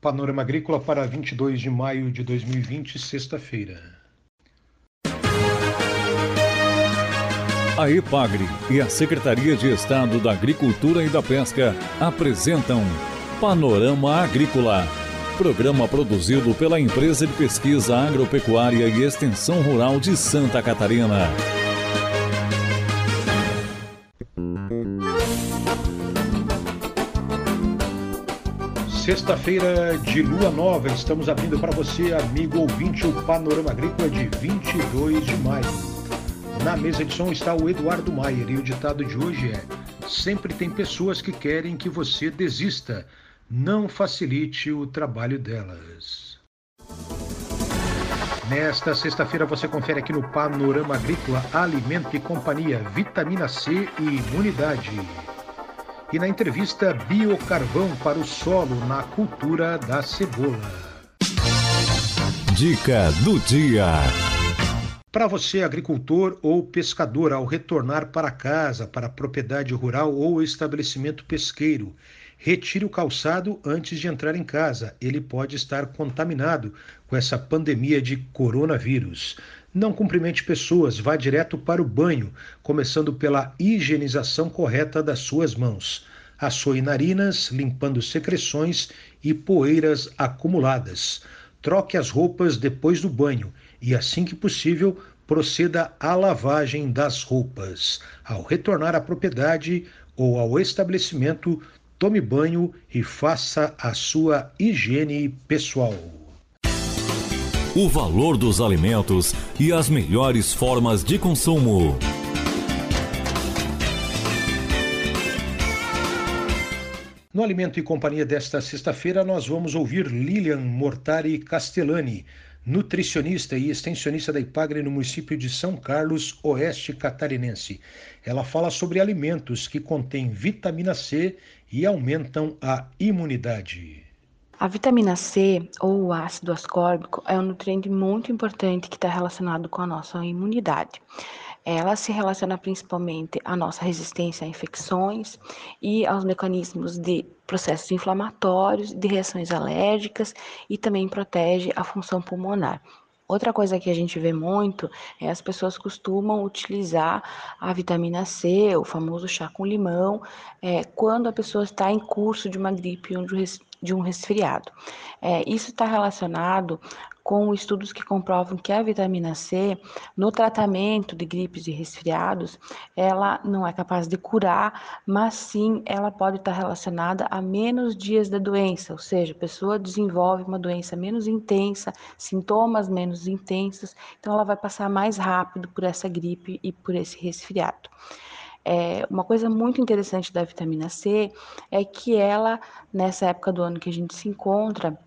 Panorama Agrícola para 22 de maio de 2020, sexta-feira. A EPAGRE e a Secretaria de Estado da Agricultura e da Pesca apresentam Panorama Agrícola, programa produzido pela Empresa de Pesquisa Agropecuária e Extensão Rural de Santa Catarina. Sexta-feira de lua nova, estamos abrindo para você, amigo ouvinte, o Panorama Agrícola de 22 de maio. Na mesa de som está o Eduardo Maier e o ditado de hoje é: Sempre tem pessoas que querem que você desista. Não facilite o trabalho delas. Nesta sexta-feira você confere aqui no Panorama Agrícola Alimento e Companhia, Vitamina C e Imunidade e na entrevista Biocarvão para o solo na cultura da cebola. Dica do dia. Para você, agricultor ou pescador, ao retornar para casa, para a propriedade rural ou estabelecimento pesqueiro, retire o calçado antes de entrar em casa. Ele pode estar contaminado com essa pandemia de coronavírus. Não cumprimente pessoas, vá direto para o banho, começando pela higienização correta das suas mãos. Assoe narinas, limpando secreções e poeiras acumuladas. Troque as roupas depois do banho e, assim que possível, proceda à lavagem das roupas. Ao retornar à propriedade ou ao estabelecimento, tome banho e faça a sua higiene pessoal o valor dos alimentos e as melhores formas de consumo. No Alimento e Companhia desta sexta-feira, nós vamos ouvir Lilian Mortari Castellani, nutricionista e extensionista da Ipagre no município de São Carlos, oeste catarinense. Ela fala sobre alimentos que contêm vitamina C e aumentam a imunidade. A vitamina C, ou o ácido ascórbico, é um nutriente muito importante que está relacionado com a nossa imunidade. Ela se relaciona principalmente à nossa resistência a infecções e aos mecanismos de processos inflamatórios, de reações alérgicas e também protege a função pulmonar. Outra coisa que a gente vê muito é as pessoas costumam utilizar a vitamina C, o famoso chá com limão, é, quando a pessoa está em curso de uma gripe ou de um resfriado. É, isso está relacionado com estudos que comprovam que a vitamina C, no tratamento de gripes e resfriados, ela não é capaz de curar, mas sim ela pode estar relacionada a menos dias da doença, ou seja, a pessoa desenvolve uma doença menos intensa, sintomas menos intensos, então ela vai passar mais rápido por essa gripe e por esse resfriado. É, uma coisa muito interessante da vitamina C é que ela, nessa época do ano que a gente se encontra,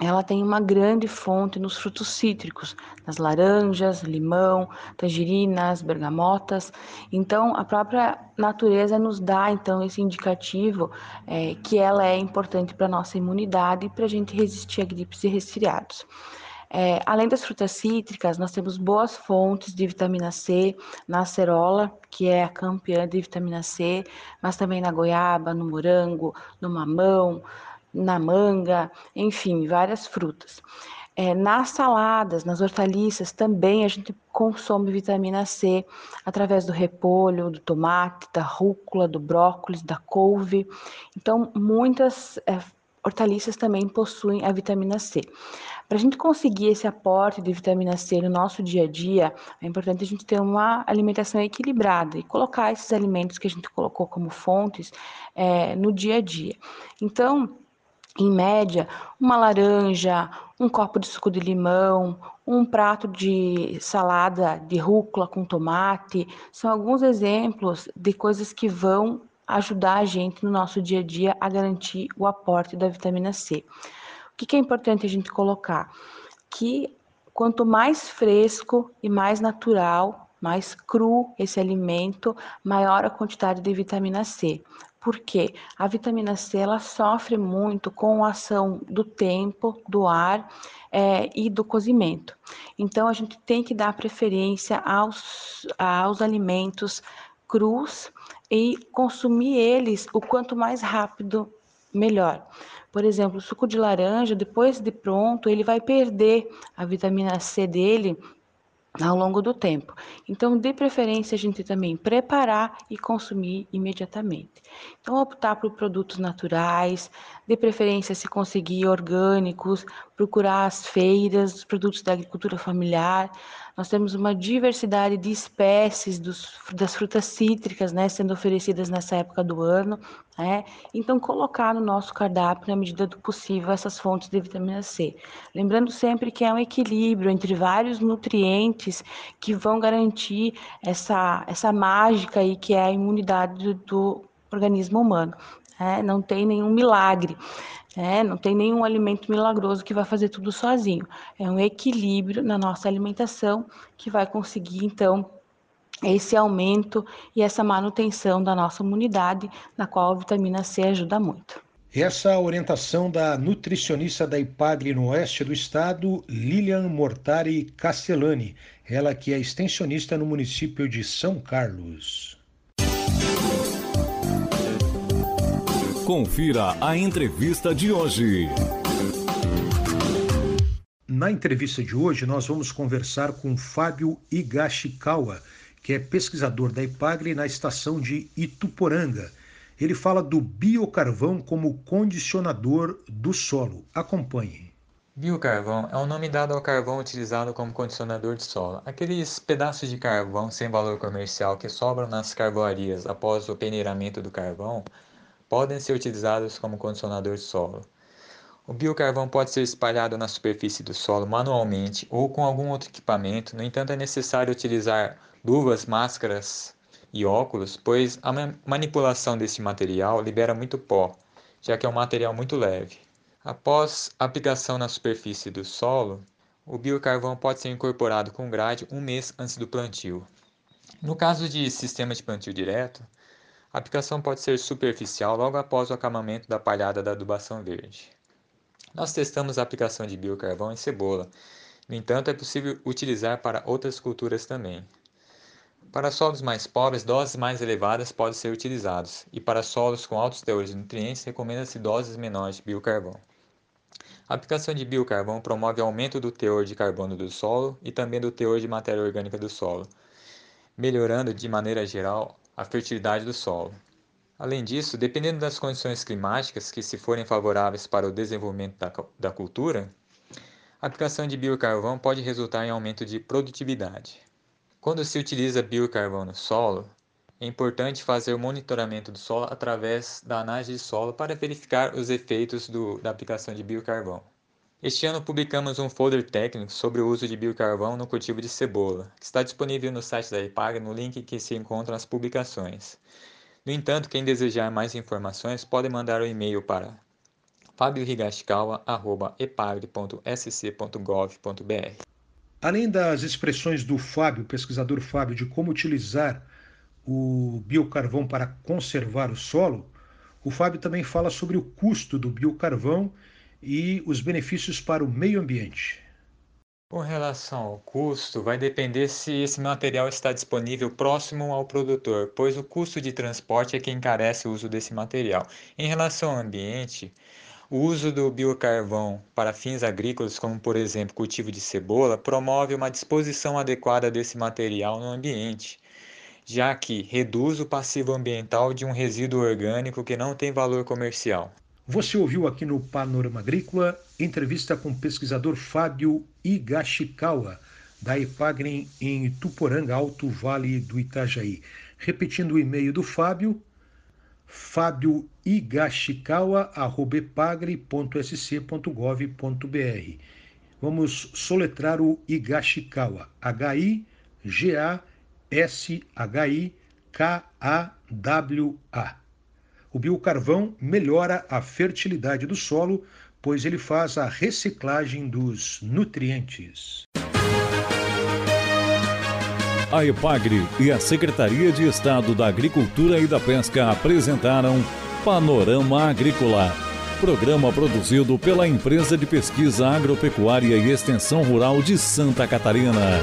ela tem uma grande fonte nos frutos cítricos, nas laranjas, limão, tangerinas, bergamotas. Então, a própria natureza nos dá então esse indicativo é, que ela é importante para nossa imunidade e para a gente resistir a gripes e resfriados. É, além das frutas cítricas, nós temos boas fontes de vitamina C na acerola, que é a campeã de vitamina C, mas também na goiaba, no morango, no mamão, na manga, enfim, várias frutas. É, nas saladas, nas hortaliças, também a gente consome vitamina C através do repolho, do tomate, da rúcula, do brócolis, da couve. Então, muitas é, hortaliças também possuem a vitamina C. Para a gente conseguir esse aporte de vitamina C no nosso dia a dia, é importante a gente ter uma alimentação equilibrada e colocar esses alimentos que a gente colocou como fontes é, no dia a dia. Então, em média, uma laranja, um copo de suco de limão, um prato de salada de rúcula com tomate, são alguns exemplos de coisas que vão ajudar a gente no nosso dia a dia a garantir o aporte da vitamina C. O que é importante a gente colocar? Que quanto mais fresco e mais natural, mais cru esse alimento, maior a quantidade de vitamina C. Porque a vitamina C ela sofre muito com a ação do tempo, do ar é, e do cozimento. Então a gente tem que dar preferência aos, aos alimentos crus e consumir eles o quanto mais rápido melhor. Por exemplo, o suco de laranja, depois de pronto, ele vai perder a vitamina C dele ao longo do tempo. Então, de preferência, a gente também preparar e consumir imediatamente. Então, optar por produtos naturais, de preferência, se conseguir orgânicos, procurar as feiras, os produtos da agricultura familiar. Nós temos uma diversidade de espécies dos, das frutas cítricas, né, sendo oferecidas nessa época do ano. Né? Então, colocar no nosso cardápio, na medida do possível, essas fontes de vitamina C. Lembrando sempre que é um equilíbrio entre vários nutrientes que vão garantir essa, essa mágica aí que é a imunidade do, do organismo humano. Né? Não tem nenhum milagre. É, não tem nenhum alimento milagroso que vai fazer tudo sozinho. É um equilíbrio na nossa alimentação que vai conseguir, então, esse aumento e essa manutenção da nossa imunidade, na qual a vitamina C ajuda muito. Essa orientação da nutricionista da IPAGRE no oeste do estado, Lilian Mortari Castellani, ela que é extensionista no município de São Carlos. Confira a entrevista de hoje. Na entrevista de hoje, nós vamos conversar com Fábio Igashikawa, que é pesquisador da IPAGRE na estação de Ituporanga. Ele fala do biocarvão como condicionador do solo. Acompanhe. Biocarvão é o nome dado ao carvão utilizado como condicionador de solo. Aqueles pedaços de carvão sem valor comercial que sobram nas carvoarias após o peneiramento do carvão podem ser utilizados como condicionador de solo. O biocarvão pode ser espalhado na superfície do solo manualmente ou com algum outro equipamento, no entanto, é necessário utilizar luvas, máscaras e óculos, pois a manipulação desse material libera muito pó, já que é um material muito leve. Após aplicação na superfície do solo, o biocarvão pode ser incorporado com grade um mês antes do plantio. No caso de sistema de plantio direto, a aplicação pode ser superficial logo após o acabamento da palhada da adubação verde. Nós testamos a aplicação de biocarvão em cebola, no entanto, é possível utilizar para outras culturas também. Para solos mais pobres, doses mais elevadas podem ser utilizadas, e para solos com altos teores de nutrientes, recomenda-se doses menores de biocarvão. A aplicação de biocarvão promove aumento do teor de carbono do solo e também do teor de matéria orgânica do solo, melhorando de maneira geral a fertilidade do solo. Além disso, dependendo das condições climáticas que se forem favoráveis para o desenvolvimento da, da cultura, a aplicação de biocarvão pode resultar em aumento de produtividade. Quando se utiliza biocarvão no solo, é importante fazer o monitoramento do solo através da análise de solo para verificar os efeitos do, da aplicação de biocarvão. Este ano publicamos um folder técnico sobre o uso de biocarvão no cultivo de cebola, que está disponível no site da IPAG no link que se encontra nas publicações. No entanto, quem desejar mais informações pode mandar um e-mail para fabiohigashikawa.epagre.sc.gov.br. Além das expressões do Fábio, pesquisador Fábio, de como utilizar o biocarvão para conservar o solo, o Fábio também fala sobre o custo do biocarvão e os benefícios para o meio ambiente? Com relação ao custo, vai depender se esse material está disponível próximo ao produtor, pois o custo de transporte é que encarece o uso desse material. Em relação ao ambiente, o uso do biocarvão para fins agrícolas, como por exemplo cultivo de cebola, promove uma disposição adequada desse material no ambiente, já que reduz o passivo ambiental de um resíduo orgânico que não tem valor comercial. Você ouviu aqui no Panorama Agrícola entrevista com o pesquisador Fábio Igashikawa, da Epagren em Tuporanga, Alto Vale do Itajaí. Repetindo o e-mail do Fábio, fabioigashikawa.epagre.sc.gov.br. Vamos soletrar o Igashikawa, H-I-G-A-S-H-I-K-A-W-A. O biocarvão melhora a fertilidade do solo, pois ele faz a reciclagem dos nutrientes. A EPAGRE e a Secretaria de Estado da Agricultura e da Pesca apresentaram Panorama Agrícola, programa produzido pela Empresa de Pesquisa Agropecuária e Extensão Rural de Santa Catarina.